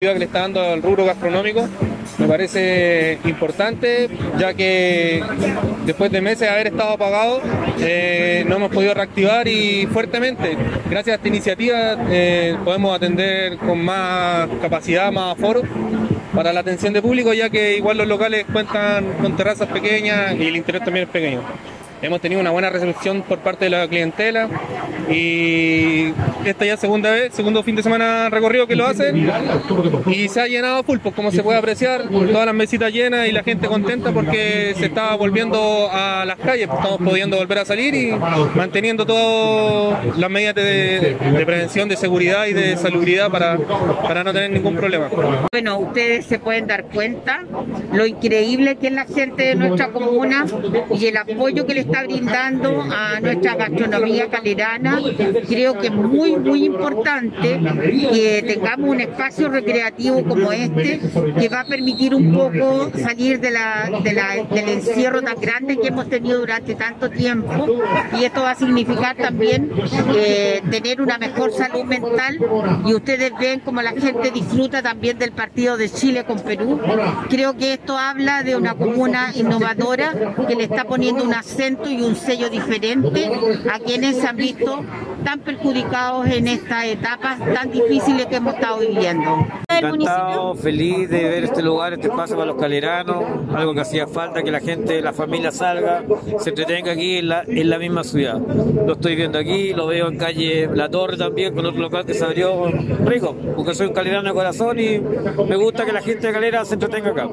que le está dando al rubro gastronómico me parece importante, ya que después de meses de haber estado apagado, eh, no hemos podido reactivar y fuertemente, gracias a esta iniciativa, eh, podemos atender con más capacidad, más aforo para la atención de público, ya que igual los locales cuentan con terrazas pequeñas y el interior también es pequeño. Hemos tenido una buena recepción por parte de la clientela y esta ya segunda vez, segundo fin de semana recorrido que lo hacen y se ha llenado full, pues como se puede apreciar, todas las mesitas llenas y la gente contenta porque se está volviendo a las calles, pues estamos pudiendo volver a salir y manteniendo todas las medidas de, de prevención, de seguridad y de salubridad para, para no tener ningún problema. Bueno, ustedes se pueden dar cuenta lo increíble que es la gente de nuestra comuna y el apoyo que les está brindando a nuestra gastronomía calerana. Creo que es muy, muy importante que tengamos un espacio recreativo como este, que va a permitir un poco salir de la, de la, del encierro tan grande que hemos tenido durante tanto tiempo. Y esto va a significar también eh, tener una mejor salud mental. Y ustedes ven como la gente disfruta también del partido de Chile con Perú. Creo que esto habla de una comuna innovadora que le está poniendo un acento y un sello diferente a quienes se han visto tan perjudicados en estas etapas tan difíciles que hemos estado viviendo. Encantado, feliz de ver este lugar, este espacio para los caleranos, algo que hacía falta, que la gente, la familia salga, se entretenga aquí en la, en la misma ciudad. Lo estoy viendo aquí, lo veo en calle La Torre también, con otro local que se abrió rico, porque soy un calerano de corazón y me gusta que la gente de Calera se entretenga acá.